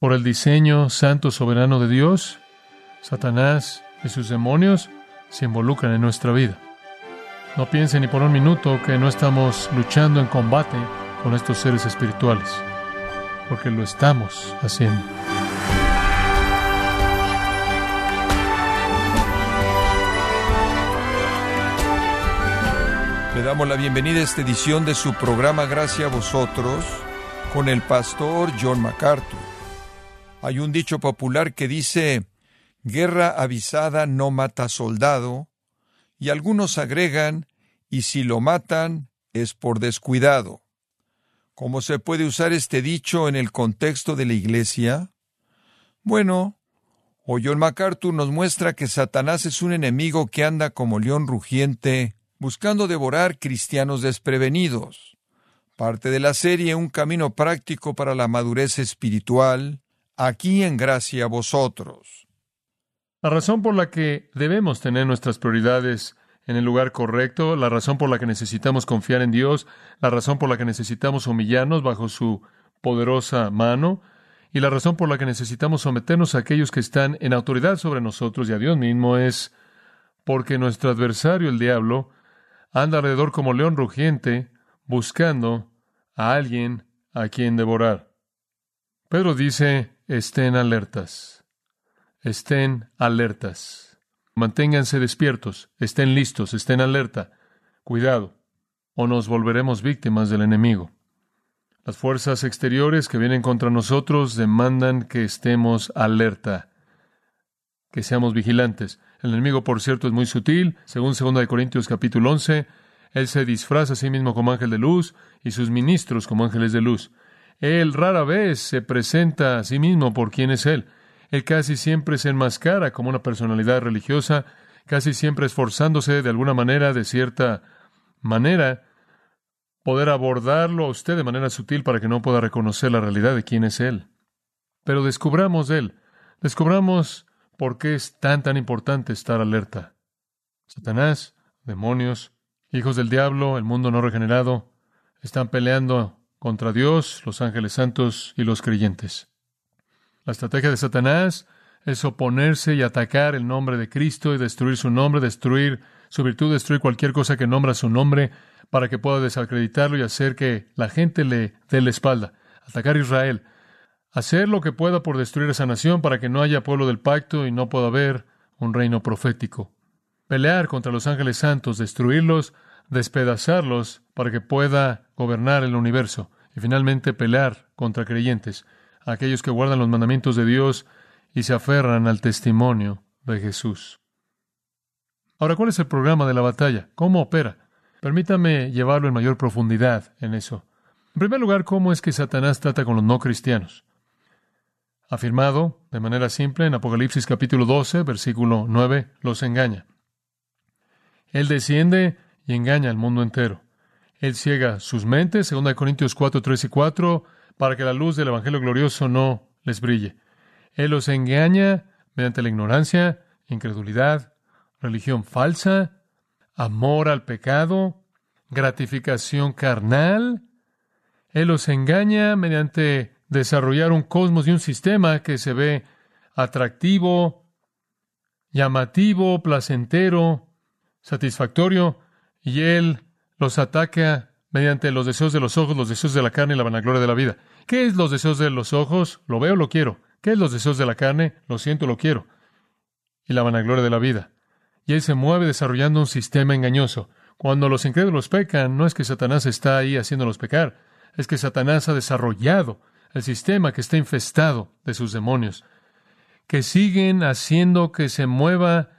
por el diseño santo soberano de Dios, Satanás y sus demonios se involucran en nuestra vida. No piensen ni por un minuto que no estamos luchando en combate con estos seres espirituales, porque lo estamos haciendo. Le damos la bienvenida a esta edición de su programa Gracias a vosotros con el pastor John MacArthur. Hay un dicho popular que dice, guerra avisada no mata soldado, y algunos agregan, y si lo matan es por descuidado. ¿Cómo se puede usar este dicho en el contexto de la Iglesia? Bueno, hoy John MacArthur nos muestra que Satanás es un enemigo que anda como león rugiente, buscando devorar cristianos desprevenidos. Parte de la serie Un camino práctico para la madurez espiritual, aquí en gracia a vosotros. La razón por la que debemos tener nuestras prioridades en el lugar correcto, la razón por la que necesitamos confiar en Dios, la razón por la que necesitamos humillarnos bajo su poderosa mano, y la razón por la que necesitamos someternos a aquellos que están en autoridad sobre nosotros y a Dios mismo es porque nuestro adversario, el diablo, anda alrededor como león rugiente, buscando a alguien a quien devorar. Pedro dice estén alertas. Estén alertas. Manténganse despiertos, estén listos, estén alerta. Cuidado, o nos volveremos víctimas del enemigo. Las fuerzas exteriores que vienen contra nosotros demandan que estemos alerta, que seamos vigilantes. El enemigo, por cierto, es muy sutil. Según 2 Corintios capítulo 11, él se disfraza a sí mismo como ángel de luz y sus ministros como ángeles de luz. Él rara vez se presenta a sí mismo por quien es Él. Él casi siempre se enmascara como una personalidad religiosa, casi siempre esforzándose de alguna manera, de cierta manera, poder abordarlo a usted de manera sutil para que no pueda reconocer la realidad de quién es Él. Pero descubramos de Él, descubramos por qué es tan tan importante estar alerta. Satanás, demonios, hijos del diablo, el mundo no regenerado, están peleando contra Dios, los ángeles santos y los creyentes. La estrategia de Satanás es oponerse y atacar el nombre de Cristo y destruir su nombre, destruir su virtud, destruir cualquier cosa que nombra su nombre para que pueda desacreditarlo y hacer que la gente le dé la espalda. Atacar Israel. Hacer lo que pueda por destruir esa nación para que no haya pueblo del pacto y no pueda haber un reino profético. Pelear contra los ángeles santos, destruirlos, despedazarlos para que pueda gobernar el universo y finalmente pelear contra creyentes, aquellos que guardan los mandamientos de Dios y se aferran al testimonio de Jesús. Ahora, ¿cuál es el programa de la batalla? ¿Cómo opera? Permítame llevarlo en mayor profundidad en eso. En primer lugar, ¿cómo es que Satanás trata con los no cristianos? Afirmado de manera simple en Apocalipsis capítulo 12, versículo 9, los engaña. Él desciende y engaña al mundo entero. Él ciega sus mentes, 2 Corintios 4, 3 y 4, para que la luz del Evangelio glorioso no les brille. Él los engaña mediante la ignorancia, incredulidad, religión falsa, amor al pecado, gratificación carnal. Él los engaña mediante desarrollar un cosmos y un sistema que se ve atractivo, llamativo, placentero, satisfactorio, y Él los ataca mediante los deseos de los ojos, los deseos de la carne y la vanagloria de la vida. ¿Qué es los deseos de los ojos? Lo veo, lo quiero. ¿Qué es los deseos de la carne? Lo siento, lo quiero. Y la vanagloria de la vida. Y Él se mueve desarrollando un sistema engañoso. Cuando los incrédulos pecan, no es que Satanás está ahí haciéndolos pecar, es que Satanás ha desarrollado el sistema que está infestado de sus demonios, que siguen haciendo que se mueva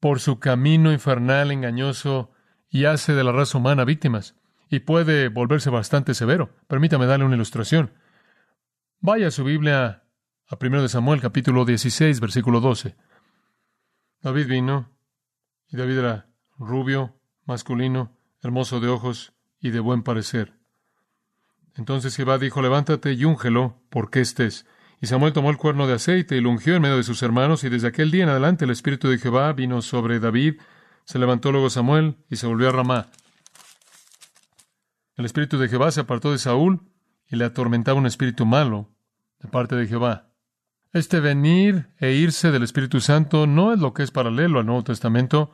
por su camino infernal engañoso y hace de la raza humana víctimas, y puede volverse bastante severo. Permítame darle una ilustración. Vaya a su Biblia a 1 de Samuel, capítulo 16, versículo 12. David vino, y David era rubio, masculino, hermoso de ojos y de buen parecer. Entonces Jehová dijo, levántate y úngelo, porque estés. Y Samuel tomó el cuerno de aceite y lo ungió en medio de sus hermanos, y desde aquel día en adelante el Espíritu de Jehová vino sobre David, se levantó luego Samuel y se volvió a Ramá. El espíritu de Jehová se apartó de Saúl y le atormentaba un espíritu malo de parte de Jehová. Este venir e irse del Espíritu Santo no es lo que es paralelo al Nuevo Testamento.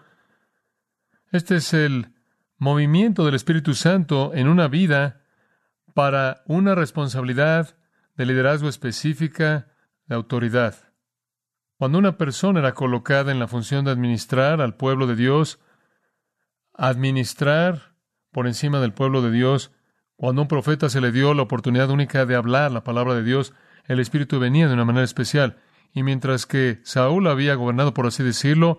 Este es el movimiento del Espíritu Santo en una vida para una responsabilidad de liderazgo específica de autoridad. Cuando una persona era colocada en la función de administrar al pueblo de Dios, administrar por encima del pueblo de Dios, cuando un profeta se le dio la oportunidad única de hablar la palabra de Dios, el Espíritu venía de una manera especial. Y mientras que Saúl había gobernado, por así decirlo,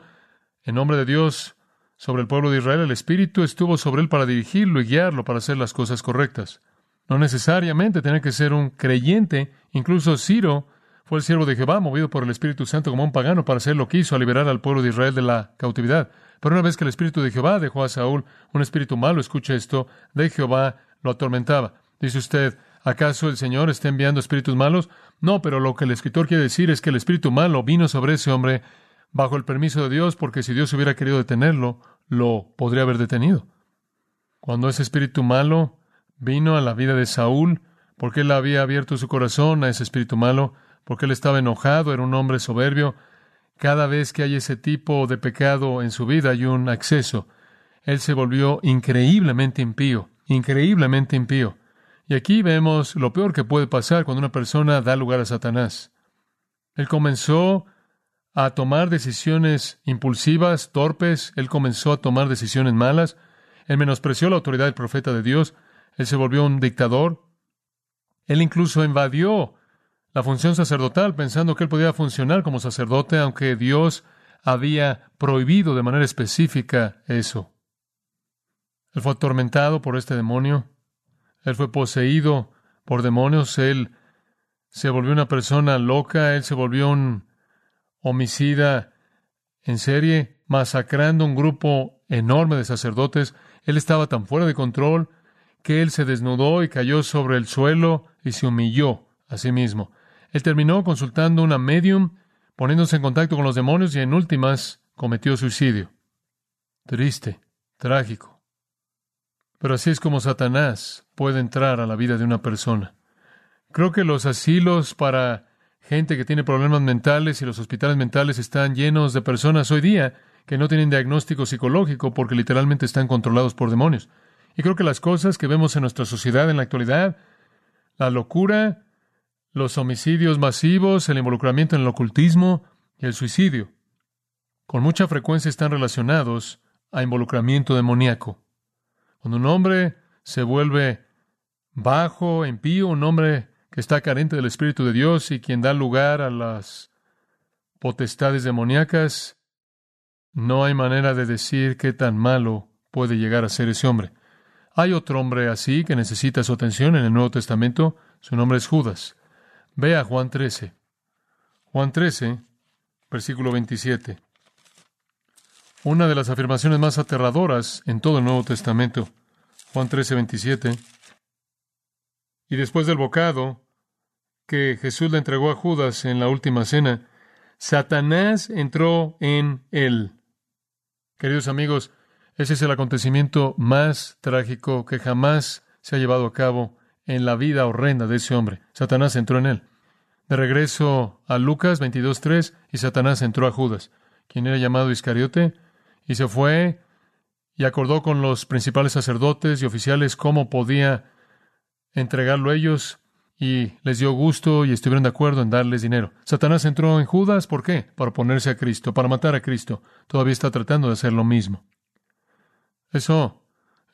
en nombre de Dios sobre el pueblo de Israel, el Espíritu estuvo sobre él para dirigirlo y guiarlo para hacer las cosas correctas. No necesariamente tenía que ser un creyente, incluso Ciro fue el siervo de Jehová, movido por el Espíritu Santo como un pagano para hacer lo que hizo, a liberar al pueblo de Israel de la cautividad. Pero una vez que el Espíritu de Jehová dejó a Saúl, un espíritu malo, escucha esto, de Jehová lo atormentaba. Dice usted, ¿acaso el Señor está enviando espíritus malos? No, pero lo que el escritor quiere decir es que el espíritu malo vino sobre ese hombre bajo el permiso de Dios, porque si Dios hubiera querido detenerlo, lo podría haber detenido. Cuando ese espíritu malo vino a la vida de Saúl, porque él había abierto su corazón a ese espíritu malo, porque él estaba enojado, era un hombre soberbio. Cada vez que hay ese tipo de pecado en su vida hay un acceso. Él se volvió increíblemente impío, increíblemente impío. Y aquí vemos lo peor que puede pasar cuando una persona da lugar a Satanás. Él comenzó a tomar decisiones impulsivas, torpes, él comenzó a tomar decisiones malas, él menospreció la autoridad del profeta de Dios, él se volvió un dictador, él incluso invadió la función sacerdotal, pensando que él podía funcionar como sacerdote, aunque Dios había prohibido de manera específica eso. Él fue atormentado por este demonio, él fue poseído por demonios, él se volvió una persona loca, él se volvió un homicida en serie, masacrando un grupo enorme de sacerdotes, él estaba tan fuera de control que él se desnudó y cayó sobre el suelo y se humilló a sí mismo. Él terminó consultando una medium, poniéndose en contacto con los demonios y en últimas cometió suicidio. Triste, trágico. Pero así es como Satanás puede entrar a la vida de una persona. Creo que los asilos para gente que tiene problemas mentales y los hospitales mentales están llenos de personas hoy día que no tienen diagnóstico psicológico porque literalmente están controlados por demonios. Y creo que las cosas que vemos en nuestra sociedad en la actualidad, la locura, los homicidios masivos, el involucramiento en el ocultismo y el suicidio. Con mucha frecuencia están relacionados a involucramiento demoníaco. Cuando un hombre se vuelve bajo, impío, un hombre que está carente del Espíritu de Dios y quien da lugar a las potestades demoníacas, no hay manera de decir qué tan malo puede llegar a ser ese hombre. Hay otro hombre así que necesita su atención en el Nuevo Testamento. Su nombre es Judas. Vea Juan 13. Juan 13, versículo 27. Una de las afirmaciones más aterradoras en todo el Nuevo Testamento. Juan 13, 27. Y después del bocado que Jesús le entregó a Judas en la última cena, Satanás entró en él. Queridos amigos, ese es el acontecimiento más trágico que jamás se ha llevado a cabo en la vida horrenda de ese hombre. Satanás entró en él. De regreso a Lucas 22.3, y Satanás entró a Judas, quien era llamado Iscariote, y se fue y acordó con los principales sacerdotes y oficiales cómo podía entregarlo a ellos, y les dio gusto y estuvieron de acuerdo en darles dinero. Satanás entró en Judas, ¿por qué? Para oponerse a Cristo, para matar a Cristo. Todavía está tratando de hacer lo mismo. Eso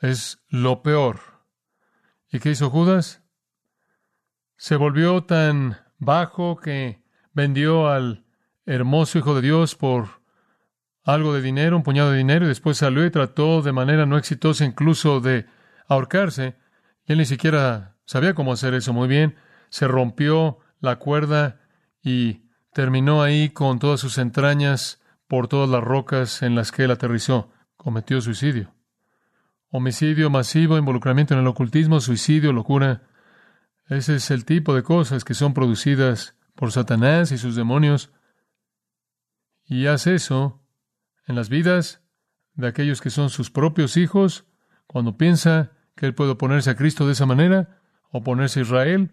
es lo peor ¿Y qué hizo Judas? Se volvió tan bajo que vendió al hermoso Hijo de Dios por algo de dinero, un puñado de dinero, y después salió y trató de manera no exitosa incluso de ahorcarse. Él ni siquiera sabía cómo hacer eso muy bien. Se rompió la cuerda y terminó ahí con todas sus entrañas por todas las rocas en las que él aterrizó. Cometió suicidio homicidio masivo, involucramiento en el ocultismo, suicidio, locura. Ese es el tipo de cosas que son producidas por Satanás y sus demonios. Y hace eso en las vidas de aquellos que son sus propios hijos, cuando piensa que él puede oponerse a Cristo de esa manera, oponerse a Israel,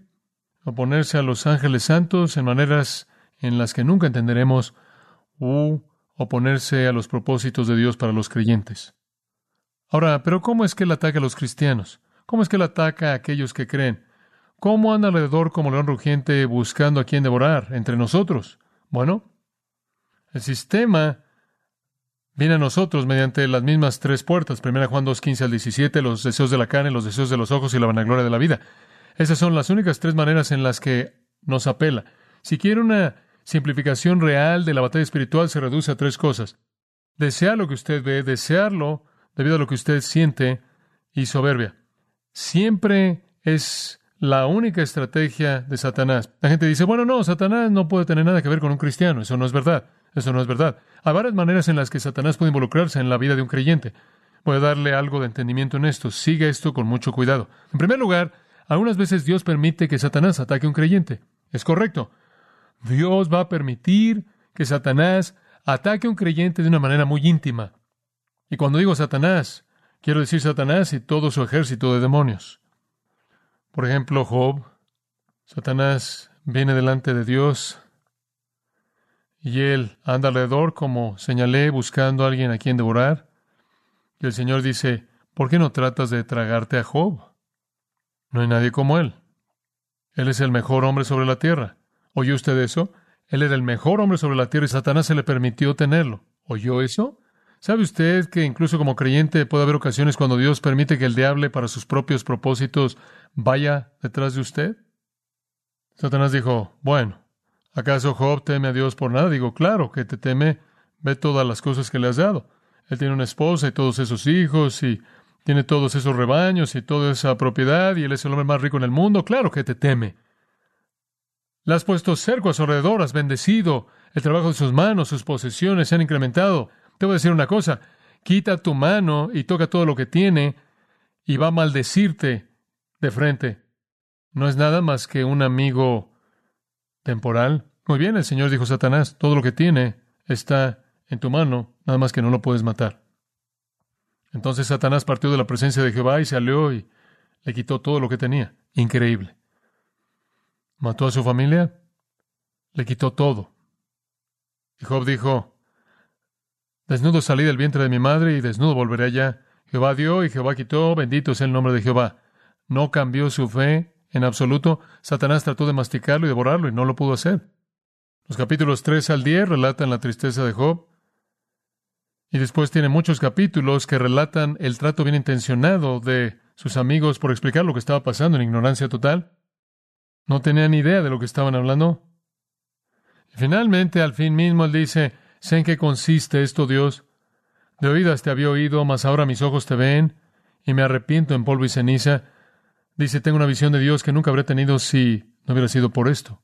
oponerse a los ángeles santos en maneras en las que nunca entenderemos, u oponerse a los propósitos de Dios para los creyentes. Ahora, pero ¿cómo es que él ataca a los cristianos? ¿Cómo es que él ataca a aquellos que creen? ¿Cómo anda alrededor como león rugiente buscando a quien devorar entre nosotros? Bueno, el sistema viene a nosotros mediante las mismas tres puertas. Primera Juan 2, 15 al 17, los deseos de la carne, los deseos de los ojos y la vanagloria de la vida. Esas son las únicas tres maneras en las que nos apela. Si quiere una simplificación real de la batalla espiritual, se reduce a tres cosas. Desear lo que usted ve, desearlo debido a lo que usted siente y soberbia. Siempre es la única estrategia de Satanás. La gente dice, bueno, no, Satanás no puede tener nada que ver con un cristiano. Eso no es verdad. Eso no es verdad. Hay varias maneras en las que Satanás puede involucrarse en la vida de un creyente. Voy a darle algo de entendimiento en esto. Siga esto con mucho cuidado. En primer lugar, algunas veces Dios permite que Satanás ataque a un creyente. Es correcto. Dios va a permitir que Satanás ataque a un creyente de una manera muy íntima. Y cuando digo Satanás, quiero decir Satanás y todo su ejército de demonios. Por ejemplo, Job, Satanás viene delante de Dios y él anda alrededor, como señalé, buscando a alguien a quien devorar. Y el Señor dice, ¿por qué no tratas de tragarte a Job? No hay nadie como él. Él es el mejor hombre sobre la tierra. ¿Oyó usted eso? Él era el mejor hombre sobre la tierra y Satanás se le permitió tenerlo. ¿Oyó eso? ¿Sabe usted que incluso como creyente puede haber ocasiones cuando Dios permite que el diablo para sus propios propósitos vaya detrás de usted? Satanás dijo, bueno, ¿acaso Job teme a Dios por nada? Digo, claro que te teme, ve todas las cosas que le has dado. Él tiene una esposa y todos esos hijos y tiene todos esos rebaños y toda esa propiedad y él es el hombre más rico en el mundo. Claro que te teme. Le has puesto cerco a su alrededor, has bendecido el trabajo de sus manos, sus posesiones se han incrementado. Te voy a decir una cosa, quita tu mano y toca todo lo que tiene y va a maldecirte de frente. No es nada más que un amigo temporal. Muy bien, el Señor dijo Satanás, todo lo que tiene está en tu mano, nada más que no lo puedes matar. Entonces Satanás partió de la presencia de Jehová y salió y le quitó todo lo que tenía. Increíble. Mató a su familia, le quitó todo. Y Job dijo, Desnudo salí del vientre de mi madre y desnudo volveré allá. Jehová dio y Jehová quitó, bendito sea el nombre de Jehová. No cambió su fe en absoluto. Satanás trató de masticarlo y devorarlo y no lo pudo hacer. Los capítulos 3 al 10 relatan la tristeza de Job. Y después tiene muchos capítulos que relatan el trato bien intencionado de sus amigos por explicar lo que estaba pasando en ignorancia total. No tenían idea de lo que estaban hablando. Y finalmente, al fin mismo, él dice, Sé en qué consiste esto, Dios. De oídas te había oído, mas ahora mis ojos te ven, y me arrepiento en polvo y ceniza. Dice, tengo una visión de Dios que nunca habría tenido si no hubiera sido por esto.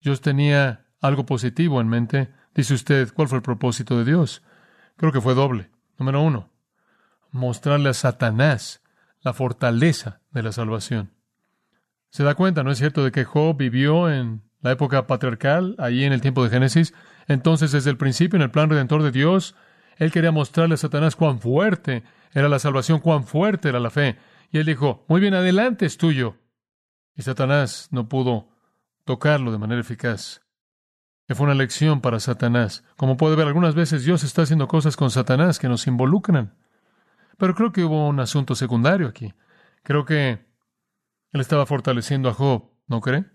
Dios tenía algo positivo en mente. Dice usted, ¿cuál fue el propósito de Dios? Creo que fue doble. Número uno, mostrarle a Satanás la fortaleza de la salvación. Se da cuenta, ¿no es cierto?, de que Job vivió en la época patriarcal, ahí en el tiempo de Génesis, entonces, desde el principio, en el plan redentor de Dios, Él quería mostrarle a Satanás cuán fuerte era la salvación, cuán fuerte era la fe. Y Él dijo, muy bien, adelante es tuyo. Y Satanás no pudo tocarlo de manera eficaz. Que fue una lección para Satanás. Como puede ver, algunas veces Dios está haciendo cosas con Satanás que nos involucran. Pero creo que hubo un asunto secundario aquí. Creo que Él estaba fortaleciendo a Job, ¿no cree?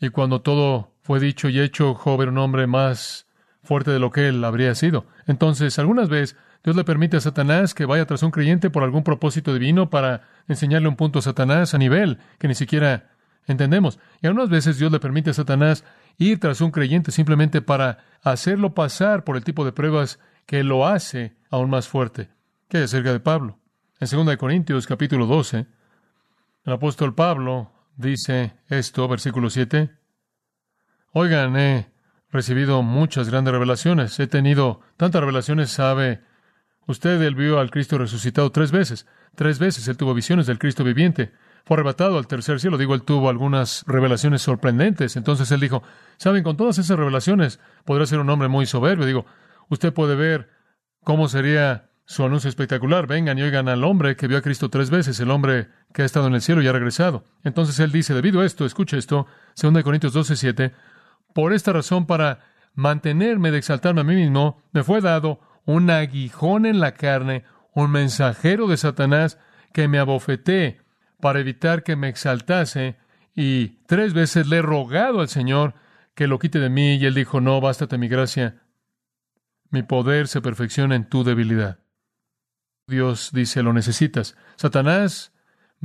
Y cuando todo fue dicho y hecho, Job era un hombre más fuerte de lo que él habría sido. Entonces, algunas veces Dios le permite a Satanás que vaya tras un creyente por algún propósito divino para enseñarle un punto a Satanás a nivel que ni siquiera entendemos. Y algunas veces Dios le permite a Satanás ir tras un creyente simplemente para hacerlo pasar por el tipo de pruebas que lo hace aún más fuerte. ¿Qué acerca de Pablo? En 2 Corintios capítulo 12, el apóstol Pablo dice esto, versículo 7, Oigan, he recibido muchas grandes revelaciones. He tenido tantas revelaciones, sabe. Usted, él vio al Cristo resucitado tres veces. Tres veces él tuvo visiones del Cristo viviente. Fue arrebatado al tercer cielo. Digo, él tuvo algunas revelaciones sorprendentes. Entonces él dijo, saben, con todas esas revelaciones podrá ser un hombre muy soberbio. Digo, usted puede ver cómo sería su anuncio espectacular. Vengan y oigan al hombre que vio a Cristo tres veces, el hombre que ha estado en el cielo y ha regresado. Entonces él dice, debido a esto, escucha esto, 2 Corintios 12, 7, por esta razón, para mantenerme de exaltarme a mí mismo, me fue dado un aguijón en la carne, un mensajero de Satanás que me abofeté para evitar que me exaltase, y tres veces le he rogado al Señor que lo quite de mí, y él dijo, no, bástate mi gracia, mi poder se perfecciona en tu debilidad. Dios dice, lo necesitas. Satanás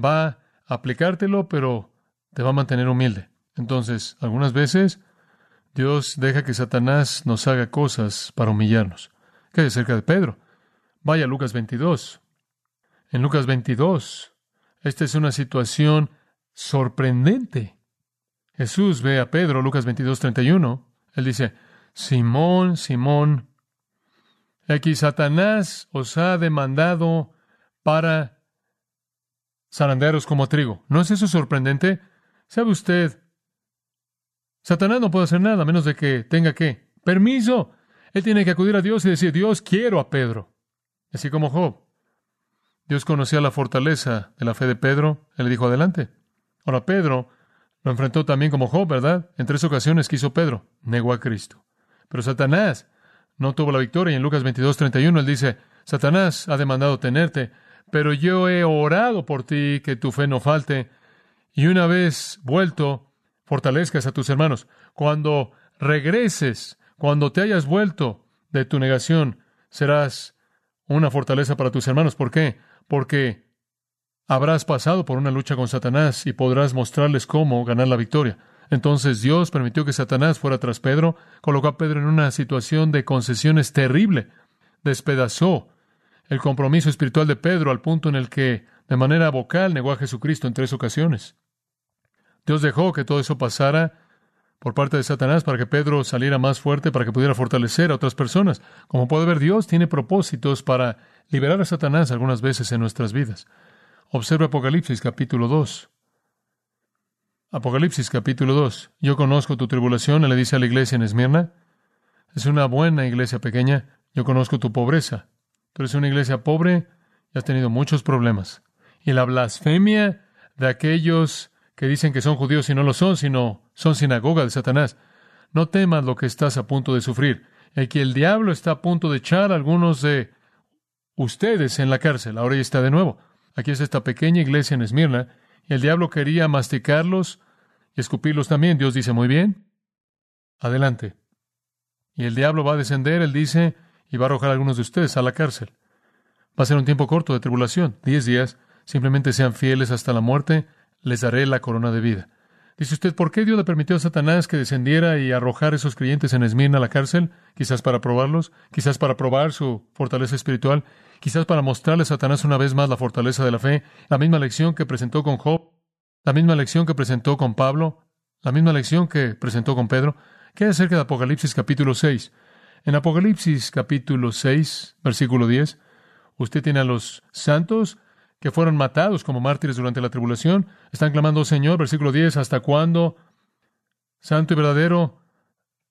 va a aplicártelo, pero te va a mantener humilde. Entonces, algunas veces Dios deja que Satanás nos haga cosas para humillarnos. ¿Qué hay acerca de Pedro? Vaya Lucas 22. En Lucas 22, esta es una situación sorprendente. Jesús ve a Pedro, Lucas 22, 31. Él dice, Simón, Simón, Aquí Satanás os ha demandado para zarandearos como trigo. ¿No es eso sorprendente? ¿Sabe usted? Satanás no puede hacer nada a menos de que tenga que permiso. Él tiene que acudir a Dios y decir, Dios, quiero a Pedro. Así como Job. Dios conocía la fortaleza de la fe de Pedro. Él le dijo, adelante. Ahora Pedro lo enfrentó también como Job, ¿verdad? En tres ocasiones quiso Pedro. Negó a Cristo. Pero Satanás no tuvo la victoria. Y en Lucas 22, 31 él dice, Satanás ha demandado tenerte, pero yo he orado por ti que tu fe no falte. Y una vez vuelto, fortalezcas a tus hermanos. Cuando regreses, cuando te hayas vuelto de tu negación, serás una fortaleza para tus hermanos. ¿Por qué? Porque habrás pasado por una lucha con Satanás y podrás mostrarles cómo ganar la victoria. Entonces Dios permitió que Satanás fuera tras Pedro, colocó a Pedro en una situación de concesiones terrible, despedazó el compromiso espiritual de Pedro al punto en el que, de manera vocal, negó a Jesucristo en tres ocasiones. Dios dejó que todo eso pasara por parte de Satanás para que Pedro saliera más fuerte, para que pudiera fortalecer a otras personas. Como puede ver, Dios tiene propósitos para liberar a Satanás algunas veces en nuestras vidas. Observa Apocalipsis capítulo 2. Apocalipsis capítulo 2. Yo conozco tu tribulación, le dice a la iglesia en Esmirna. Es una buena iglesia pequeña. Yo conozco tu pobreza. Tú eres una iglesia pobre y has tenido muchos problemas. Y la blasfemia de aquellos que dicen que son judíos y no lo son, sino son sinagoga de Satanás. No temas lo que estás a punto de sufrir. Que el diablo está a punto de echar a algunos de ustedes en la cárcel. Ahora ya está de nuevo. Aquí es esta pequeña iglesia en Esmirna y el diablo quería masticarlos y escupirlos también. Dios dice, muy bien, adelante. Y el diablo va a descender, él dice, y va a arrojar a algunos de ustedes a la cárcel. Va a ser un tiempo corto de tribulación, diez días. Simplemente sean fieles hasta la muerte, les daré la corona de vida. Dice usted, ¿por qué Dios le permitió a Satanás que descendiera y arrojar a esos creyentes en Esmirna a la cárcel? Quizás para probarlos, quizás para probar su fortaleza espiritual, quizás para mostrarle a Satanás una vez más la fortaleza de la fe, la misma lección que presentó con Job, la misma lección que presentó con Pablo, la misma lección que presentó con Pedro. ¿Qué hay acerca de Apocalipsis capítulo 6? En Apocalipsis capítulo 6, versículo 10, usted tiene a los santos que fueron matados como mártires durante la tribulación. Están clamando, Señor, versículo 10, ¿hasta cuándo, santo y verdadero,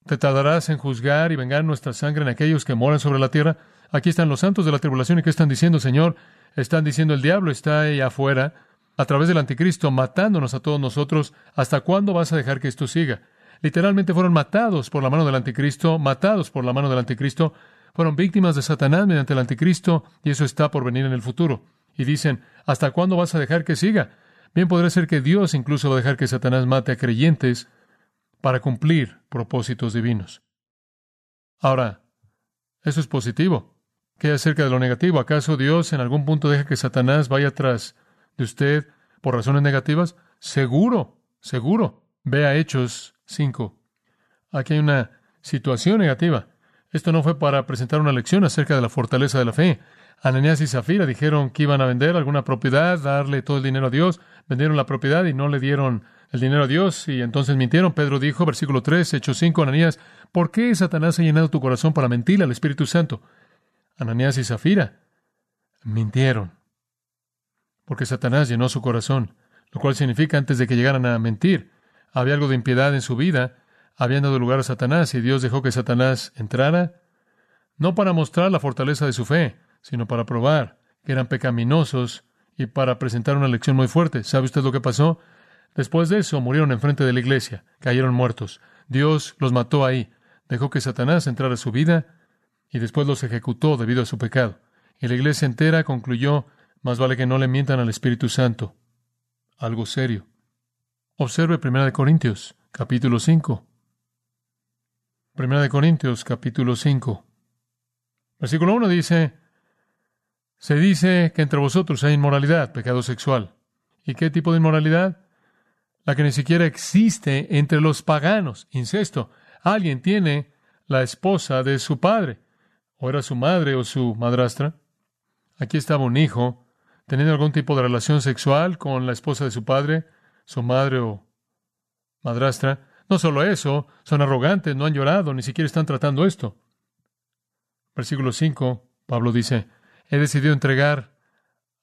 te tardarás en juzgar y vengar nuestra sangre en aquellos que moran sobre la tierra? Aquí están los santos de la tribulación y ¿qué están diciendo, Señor? Están diciendo, el diablo está ahí afuera a través del anticristo, matándonos a todos nosotros. ¿Hasta cuándo vas a dejar que esto siga? Literalmente fueron matados por la mano del anticristo, matados por la mano del anticristo, fueron víctimas de Satanás mediante el anticristo, y eso está por venir en el futuro. Y dicen, ¿hasta cuándo vas a dejar que siga? Bien podría ser que Dios incluso va a dejar que Satanás mate a creyentes para cumplir propósitos divinos. Ahora, eso es positivo. ¿Qué acerca de lo negativo? ¿Acaso Dios en algún punto deja que Satanás vaya tras de usted por razones negativas? Seguro, seguro. Vea Hechos 5. Aquí hay una situación negativa. Esto no fue para presentar una lección acerca de la fortaleza de la fe. Ananías y Zafira dijeron que iban a vender alguna propiedad, darle todo el dinero a Dios, vendieron la propiedad y no le dieron el dinero a Dios y entonces mintieron. Pedro dijo, versículo 3, Hechos 5, Ananías, ¿por qué Satanás ha llenado tu corazón para mentir al Espíritu Santo? Ananías y Zafira mintieron porque Satanás llenó su corazón, lo cual significa antes de que llegaran a mentir, había algo de impiedad en su vida, habían dado lugar a Satanás y Dios dejó que Satanás entrara, no para mostrar la fortaleza de su fe, sino para probar que eran pecaminosos y para presentar una lección muy fuerte. ¿Sabe usted lo que pasó? Después de eso murieron enfrente de la iglesia, cayeron muertos. Dios los mató ahí, dejó que Satanás entrara a su vida y después los ejecutó debido a su pecado. Y la iglesia entera concluyó, más vale que no le mientan al Espíritu Santo. Algo serio. Observe 1 Corintios, capítulo 5. 1 Corintios, capítulo 5. Versículo 1 dice, se dice que entre vosotros hay inmoralidad, pecado sexual. ¿Y qué tipo de inmoralidad? La que ni siquiera existe entre los paganos, incesto. Alguien tiene la esposa de su padre, o era su madre o su madrastra. Aquí estaba un hijo teniendo algún tipo de relación sexual con la esposa de su padre, su madre o madrastra. No solo eso, son arrogantes, no han llorado, ni siquiera están tratando esto. Versículo 5, Pablo dice, he decidido entregar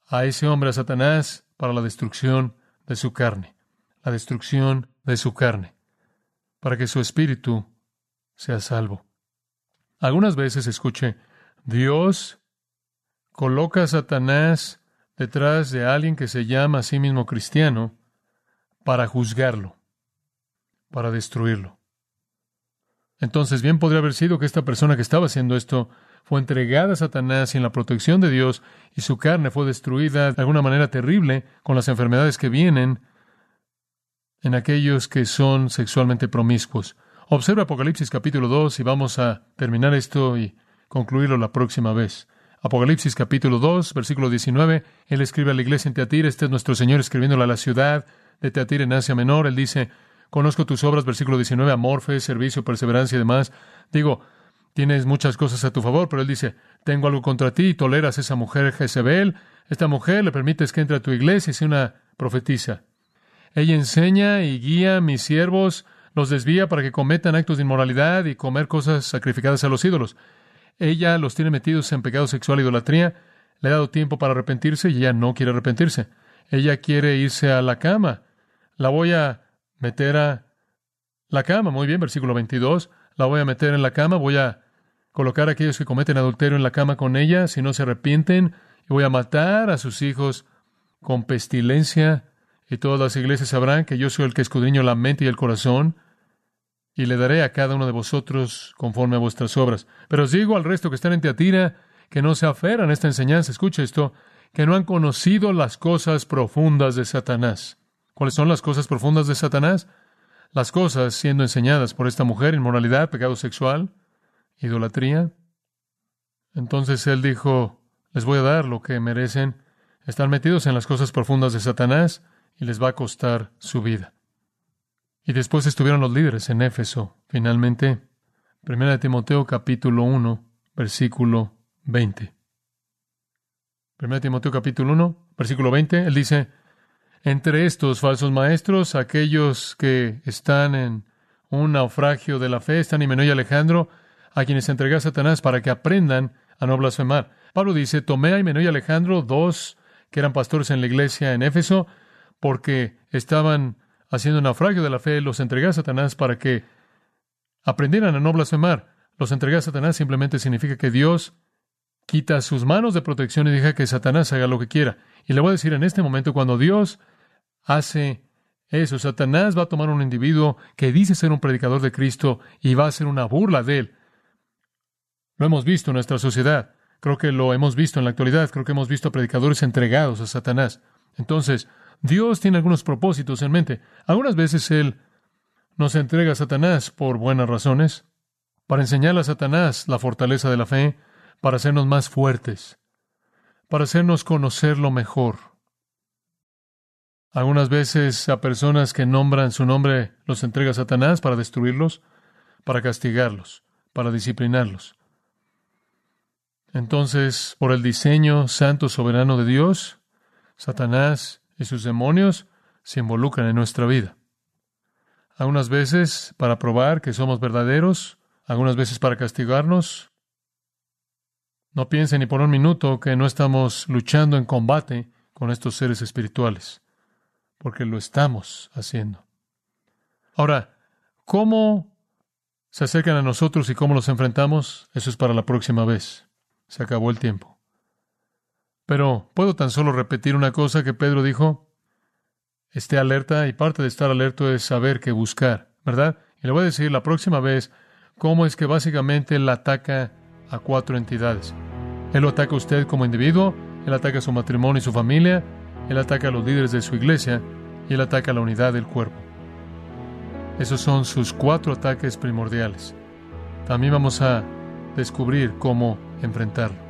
a ese hombre, a Satanás, para la destrucción de su carne, la destrucción de su carne, para que su espíritu sea salvo. Algunas veces escuche, Dios coloca a Satanás detrás de alguien que se llama a sí mismo cristiano para juzgarlo, para destruirlo. Entonces, bien podría haber sido que esta persona que estaba haciendo esto fue entregada a Satanás sin la protección de Dios y su carne fue destruida de alguna manera terrible con las enfermedades que vienen en aquellos que son sexualmente promiscuos. Observa Apocalipsis capítulo 2 y vamos a terminar esto y concluirlo la próxima vez. Apocalipsis capítulo 2, versículo 19, él escribe a la iglesia en Teatira, este es nuestro Señor escribiéndole a la ciudad de Teatira en Asia Menor, él dice, Conozco tus obras, versículo 19, amor, fe, servicio, perseverancia y demás. Digo, tienes muchas cosas a tu favor, pero él dice, tengo algo contra ti, toleras a esa mujer Jezebel, esta mujer le permites que entre a tu iglesia y sea una profetisa. Ella enseña y guía a mis siervos, los desvía para que cometan actos de inmoralidad y comer cosas sacrificadas a los ídolos. Ella los tiene metidos en pecado sexual e idolatría. Le ha dado tiempo para arrepentirse y ella no quiere arrepentirse. Ella quiere irse a la cama. La voy a meter a la cama. Muy bien, versículo 22. La voy a meter en la cama, voy a colocar a aquellos que cometen adulterio en la cama con ella, si no se arrepienten, y voy a matar a sus hijos con pestilencia, y todas las iglesias sabrán que yo soy el que escudriño la mente y el corazón, y le daré a cada uno de vosotros conforme a vuestras obras. Pero os digo al resto que están en Teatira, que no se aferran a esta enseñanza, escucha esto, que no han conocido las cosas profundas de Satanás. ¿Cuáles son las cosas profundas de Satanás? Las cosas siendo enseñadas por esta mujer, inmoralidad, pecado sexual, idolatría. Entonces él dijo, les voy a dar lo que merecen. Están metidos en las cosas profundas de Satanás y les va a costar su vida. Y después estuvieron los líderes en Éfeso. Finalmente, 1 Timoteo capítulo 1, versículo 20. 1 Timoteo capítulo 1, versículo 20, él dice, entre estos falsos maestros, aquellos que están en un naufragio de la fe, están Himeneo y Alejandro, a quienes entregué a Satanás para que aprendan a no blasfemar. Pablo dice, tomé a Himeneo y Alejandro, dos que eran pastores en la iglesia en Éfeso, porque estaban haciendo naufragio de la fe, los entregué a Satanás para que aprendieran a no blasfemar. Los entregué a Satanás simplemente significa que Dios quita sus manos de protección y deja que Satanás haga lo que quiera. Y le voy a decir en este momento, cuando Dios hace eso, Satanás va a tomar un individuo que dice ser un predicador de Cristo y va a hacer una burla de él. Lo hemos visto en nuestra sociedad. Creo que lo hemos visto en la actualidad. Creo que hemos visto predicadores entregados a Satanás. Entonces, Dios tiene algunos propósitos en mente. Algunas veces Él nos entrega a Satanás por buenas razones, para enseñarle a Satanás la fortaleza de la fe, para hacernos más fuertes, para hacernos conocerlo mejor. Algunas veces a personas que nombran su nombre los entrega Satanás para destruirlos, para castigarlos, para disciplinarlos. Entonces, por el diseño santo soberano de Dios, Satanás y sus demonios se involucran en nuestra vida. Algunas veces para probar que somos verdaderos, algunas veces para castigarnos, no piensen ni por un minuto que no estamos luchando en combate con estos seres espirituales, porque lo estamos haciendo. Ahora, ¿cómo se acercan a nosotros y cómo los enfrentamos? Eso es para la próxima vez. Se acabó el tiempo. Pero puedo tan solo repetir una cosa que Pedro dijo. Esté alerta y parte de estar alerto es saber qué buscar, ¿verdad? Y le voy a decir la próxima vez cómo es que básicamente él ataca a cuatro entidades. Él lo ataca a usted como individuo, él ataca a su matrimonio y su familia, él ataca a los líderes de su iglesia y él ataca a la unidad del cuerpo. Esos son sus cuatro ataques primordiales. También vamos a descubrir cómo enfrentarlo.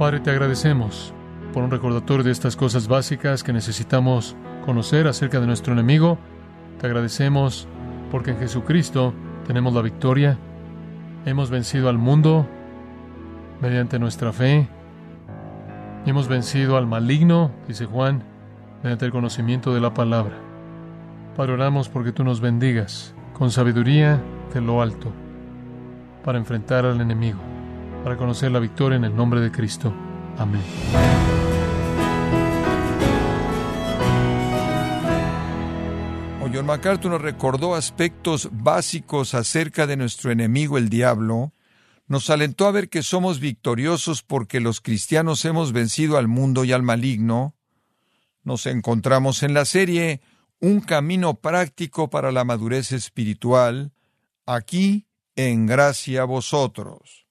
Padre, te agradecemos por un recordatorio de estas cosas básicas que necesitamos conocer acerca de nuestro enemigo. Te agradecemos porque en Jesucristo tenemos la victoria. Hemos vencido al mundo mediante nuestra fe. Hemos vencido al maligno, dice Juan, mediante el conocimiento de la palabra. Padre, oramos porque tú nos bendigas con sabiduría de lo alto para enfrentar al enemigo, para conocer la victoria en el nombre de Cristo. Amén. John MacArthur nos recordó aspectos básicos acerca de nuestro enemigo el diablo, nos alentó a ver que somos victoriosos porque los cristianos hemos vencido al mundo y al maligno, nos encontramos en la serie Un camino práctico para la madurez espiritual, aquí en gracia a vosotros.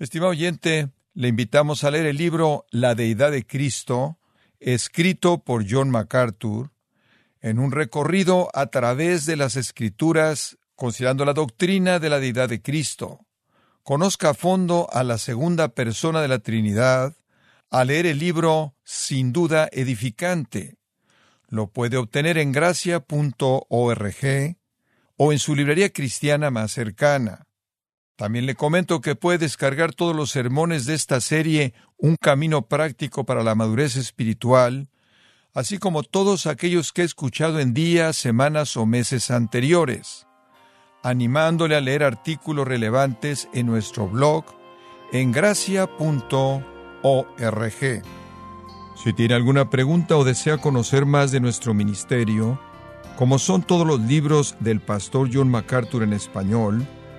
Estimado oyente, le invitamos a leer el libro La Deidad de Cristo, escrito por John MacArthur, en un recorrido a través de las Escrituras, considerando la doctrina de la deidad de Cristo. Conozca a fondo a la segunda persona de la Trinidad a leer el libro sin duda edificante. Lo puede obtener en gracia.org o en su librería cristiana más cercana. También le comento que puede descargar todos los sermones de esta serie Un camino práctico para la madurez espiritual así como todos aquellos que he escuchado en días, semanas o meses anteriores, animándole a leer artículos relevantes en nuestro blog en gracia.org. Si tiene alguna pregunta o desea conocer más de nuestro ministerio, como son todos los libros del pastor John MacArthur en español,